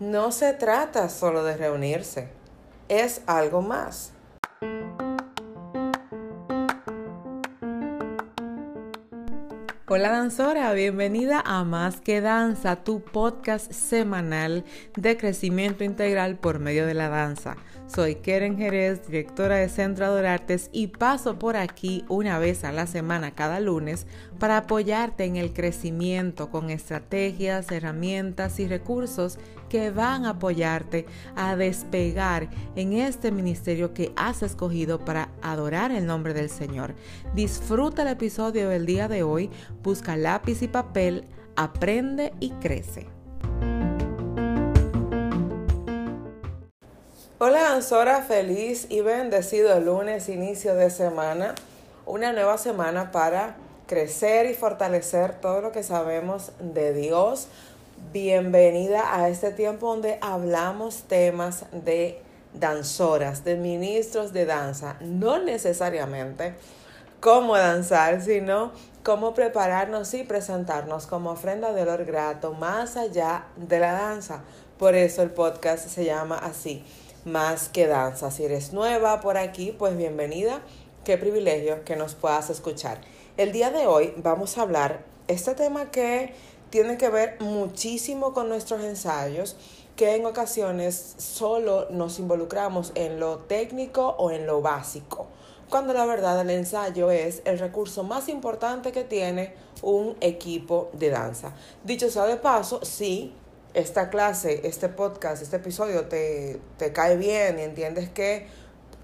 no se trata solo de reunirse, es algo más. Hola danzora, bienvenida a Más que Danza, tu podcast semanal de crecimiento integral por medio de la danza. Soy Keren Jerez, directora de Centro Adorartes y paso por aquí una vez a la semana cada lunes para apoyarte en el crecimiento con estrategias, herramientas y recursos que van a apoyarte a despegar en este ministerio que has escogido para adorar el nombre del Señor. Disfruta el episodio del día de hoy, busca lápiz y papel, aprende y crece. Hola Ansora, feliz y bendecido lunes, inicio de semana, una nueva semana para crecer y fortalecer todo lo que sabemos de Dios. Bienvenida a este tiempo donde hablamos temas de danzoras, de ministros de danza, no necesariamente cómo danzar, sino cómo prepararnos y presentarnos como ofrenda de olor grato más allá de la danza. Por eso el podcast se llama así más que danza. Si eres nueva por aquí, pues bienvenida. Qué privilegio que nos puedas escuchar. El día de hoy vamos a hablar este tema que tiene que ver muchísimo con nuestros ensayos, que en ocasiones solo nos involucramos en lo técnico o en lo básico, cuando la verdad el ensayo es el recurso más importante que tiene un equipo de danza. Dicho sea de paso, sí, esta clase, este podcast, este episodio te, te cae bien y entiendes que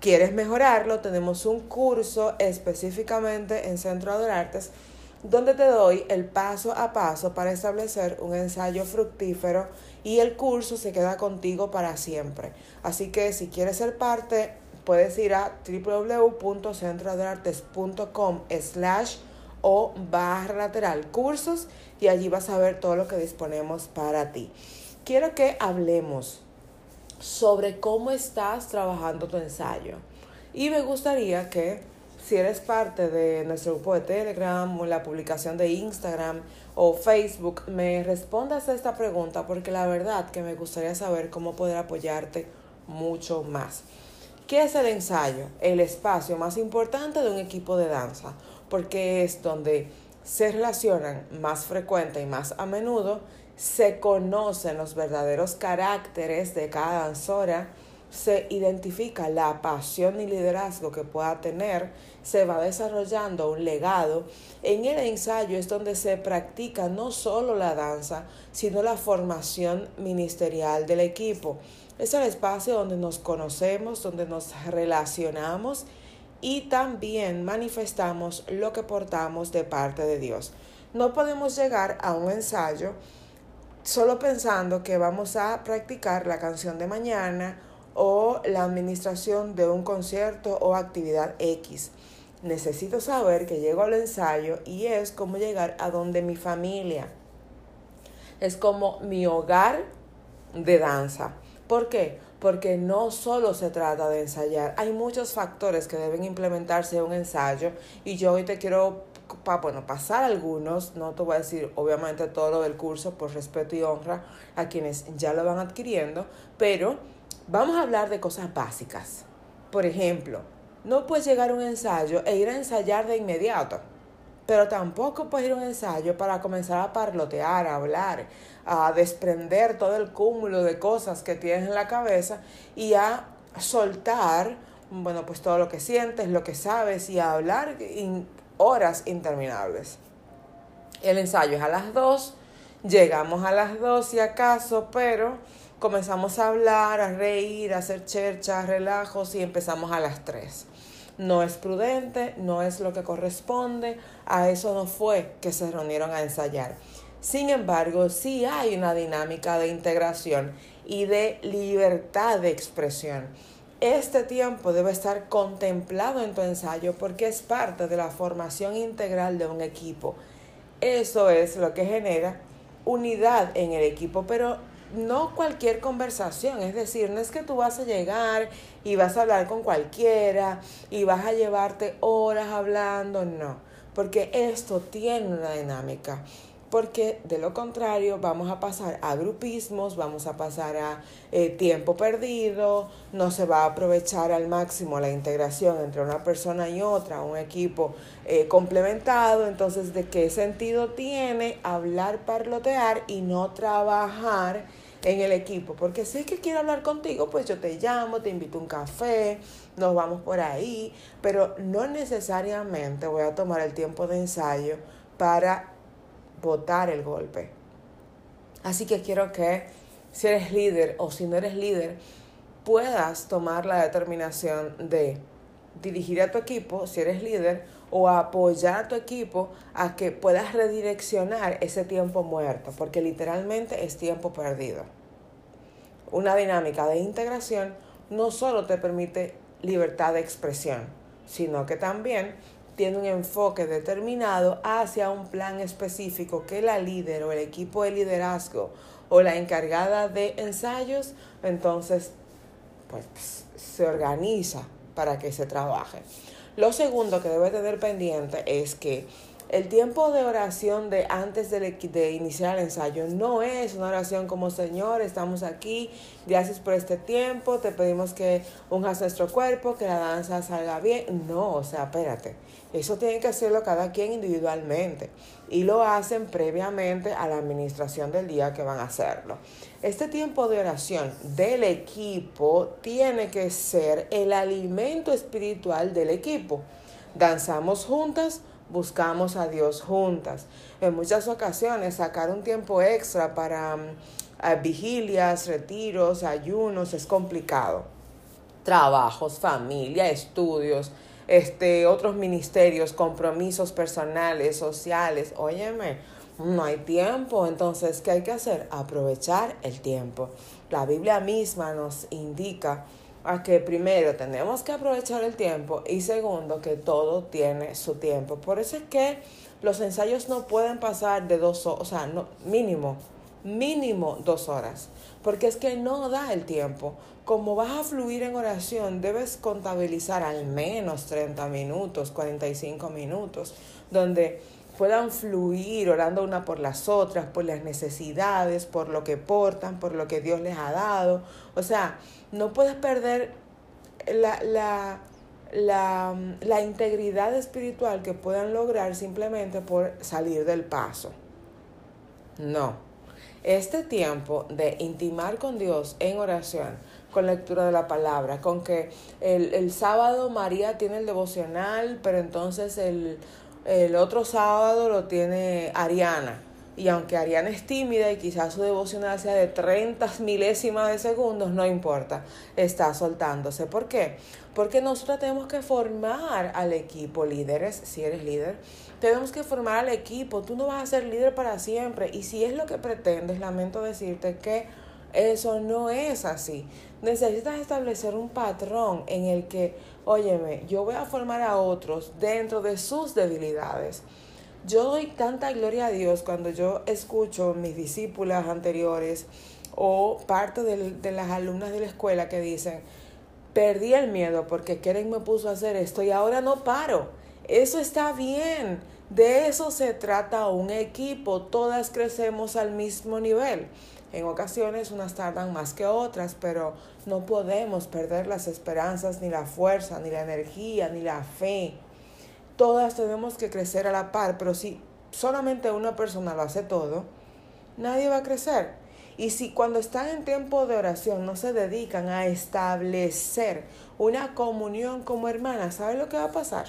quieres mejorarlo, tenemos un curso específicamente en Centro de Artes donde te doy el paso a paso para establecer un ensayo fructífero y el curso se queda contigo para siempre. Así que si quieres ser parte, puedes ir a www.centrodeartes.com slash o barra lateral cursos y allí vas a ver todo lo que disponemos para ti. Quiero que hablemos sobre cómo estás trabajando tu ensayo. Y me gustaría que si eres parte de nuestro grupo de Telegram o la publicación de Instagram o Facebook, me respondas a esta pregunta porque la verdad que me gustaría saber cómo poder apoyarte mucho más. ¿Qué es el ensayo? El espacio más importante de un equipo de danza porque es donde se relacionan más frecuente y más a menudo, se conocen los verdaderos caracteres de cada danzora, se identifica la pasión y liderazgo que pueda tener, se va desarrollando un legado. En el ensayo es donde se practica no solo la danza, sino la formación ministerial del equipo. Es el espacio donde nos conocemos, donde nos relacionamos y también manifestamos lo que portamos de parte de Dios. No podemos llegar a un ensayo solo pensando que vamos a practicar la canción de mañana o la administración de un concierto o actividad X. Necesito saber que llego al ensayo y es como llegar a donde mi familia. Es como mi hogar de danza. ¿Por qué? porque no solo se trata de ensayar, hay muchos factores que deben implementarse en un ensayo y yo hoy te quiero bueno, pasar algunos, no te voy a decir obviamente todo lo del curso por respeto y honra a quienes ya lo van adquiriendo, pero vamos a hablar de cosas básicas. Por ejemplo, no puedes llegar a un ensayo e ir a ensayar de inmediato pero tampoco puedes ir a un ensayo para comenzar a parlotear, a hablar, a desprender todo el cúmulo de cosas que tienes en la cabeza y a soltar, bueno, pues todo lo que sientes, lo que sabes y a hablar horas interminables. El ensayo es a las 2, llegamos a las 2 si acaso, pero comenzamos a hablar, a reír, a hacer cherchas, relajos y empezamos a las 3 no es prudente, no es lo que corresponde, a eso no fue que se reunieron a ensayar. Sin embargo, sí hay una dinámica de integración y de libertad de expresión. Este tiempo debe estar contemplado en tu ensayo porque es parte de la formación integral de un equipo. Eso es lo que genera unidad en el equipo, pero no cualquier conversación, es decir, no es que tú vas a llegar y vas a hablar con cualquiera y vas a llevarte horas hablando, no, porque esto tiene una dinámica. Porque de lo contrario vamos a pasar a grupismos, vamos a pasar a eh, tiempo perdido, no se va a aprovechar al máximo la integración entre una persona y otra, un equipo eh, complementado, entonces de qué sentido tiene hablar, parlotear y no trabajar en el equipo, porque si es que quiero hablar contigo, pues yo te llamo, te invito a un café, nos vamos por ahí, pero no necesariamente voy a tomar el tiempo de ensayo para botar el golpe. Así que quiero que si eres líder o si no eres líder, puedas tomar la determinación de dirigir a tu equipo, si eres líder, o apoyar a tu equipo a que puedas redireccionar ese tiempo muerto, porque literalmente es tiempo perdido. Una dinámica de integración no solo te permite libertad de expresión, sino que también tiene un enfoque determinado hacia un plan específico que la líder o el equipo de liderazgo o la encargada de ensayos, entonces pues se organiza para que se trabaje. Lo segundo que debe tener pendiente es que el tiempo de oración de antes de, de, iniciar el ensayo no es una oración como Señor, estamos aquí, gracias por este tiempo, te pedimos que unjas nuestro cuerpo, que la danza salga bien. No, o sea, espérate. Eso tiene que hacerlo cada quien individualmente y lo hacen previamente a la administración del día que van a hacerlo. Este tiempo de oración del equipo tiene que ser el alimento espiritual del equipo. Danzamos juntas, buscamos a Dios juntas. En muchas ocasiones sacar un tiempo extra para mm, vigilias, retiros, ayunos es complicado. Trabajos, familia, estudios, este, otros ministerios, compromisos personales, sociales. Óyeme, no hay tiempo. Entonces, ¿qué hay que hacer? Aprovechar el tiempo. La Biblia misma nos indica a que primero tenemos que aprovechar el tiempo y segundo que todo tiene su tiempo. Por eso es que los ensayos no pueden pasar de dos horas, o sea, no, mínimo, mínimo dos horas, porque es que no da el tiempo. Como vas a fluir en oración, debes contabilizar al menos 30 minutos, 45 minutos, donde puedan fluir orando una por las otras, por las necesidades, por lo que portan, por lo que Dios les ha dado. O sea, no puedes perder la, la, la, la integridad espiritual que puedan lograr simplemente por salir del paso. No. Este tiempo de intimar con Dios en oración, con lectura de la palabra, con que el, el sábado María tiene el devocional, pero entonces el el otro sábado lo tiene Ariana. Y aunque Ariana es tímida y quizás su devocional sea de 30 milésimas de segundos, no importa, está soltándose. ¿Por qué? Porque nosotros tenemos que formar al equipo, líderes, si eres líder, tenemos que formar al equipo. Tú no vas a ser líder para siempre. Y si es lo que pretendes, lamento decirte que eso no es así. Necesitas establecer un patrón en el que óyeme, yo voy a formar a otros dentro de sus debilidades. Yo doy tanta gloria a Dios cuando yo escucho mis discípulas anteriores o parte de, las alumnas de la escuela que dicen, perdí el miedo porque Keren me puso a hacer esto y ahora no paro. Eso está bien. De eso se trata un equipo. Todas crecemos al mismo nivel. En ocasiones unas tardan más que otras, pero no podemos perder las esperanzas, ni la fuerza, ni la energía, ni la fe. Todas tenemos que crecer a la par, pero si solamente una persona lo hace todo, nadie va a crecer. Y si cuando están en tiempo de oración no se dedican a establecer una comunión como hermanas, ¿saben lo que va a pasar?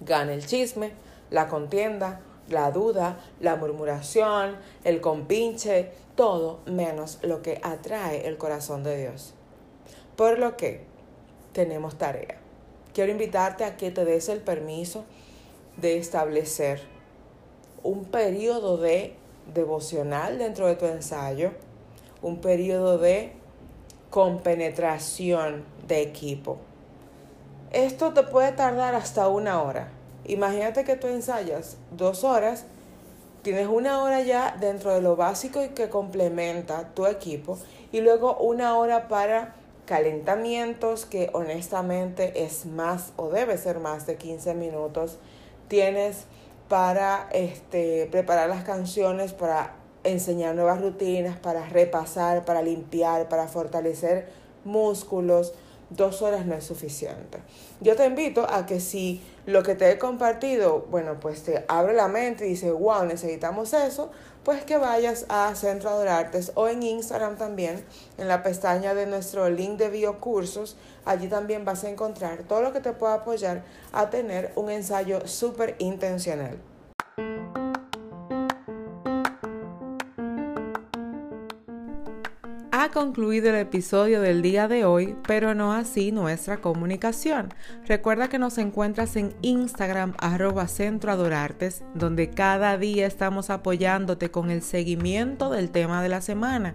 Gana el chisme, la contienda, la duda, la murmuración, el compinche, todo menos lo que atrae el corazón de Dios. Por lo que tenemos tarea. Quiero invitarte a que te des el permiso de establecer un periodo de devocional dentro de tu ensayo, un periodo de compenetración de equipo. Esto te puede tardar hasta una hora. Imagínate que tú ensayas dos horas, tienes una hora ya dentro de lo básico y que complementa tu equipo y luego una hora para calentamientos que honestamente es más o debe ser más de 15 minutos. Tienes para este, preparar las canciones, para enseñar nuevas rutinas, para repasar, para limpiar, para fortalecer músculos, dos horas no es suficiente. Yo te invito a que si lo que te he compartido, bueno, pues te abre la mente y dice, wow, necesitamos eso, pues que vayas a Centro Adorartes o en Instagram también, en la pestaña de nuestro link de biocursos, allí también vas a encontrar todo lo que te pueda apoyar a tener un ensayo súper intencional. Ha concluido el episodio del día de hoy, pero no así nuestra comunicación. Recuerda que nos encuentras en Instagram arroba Centro Adorartes, donde cada día estamos apoyándote con el seguimiento del tema de la semana.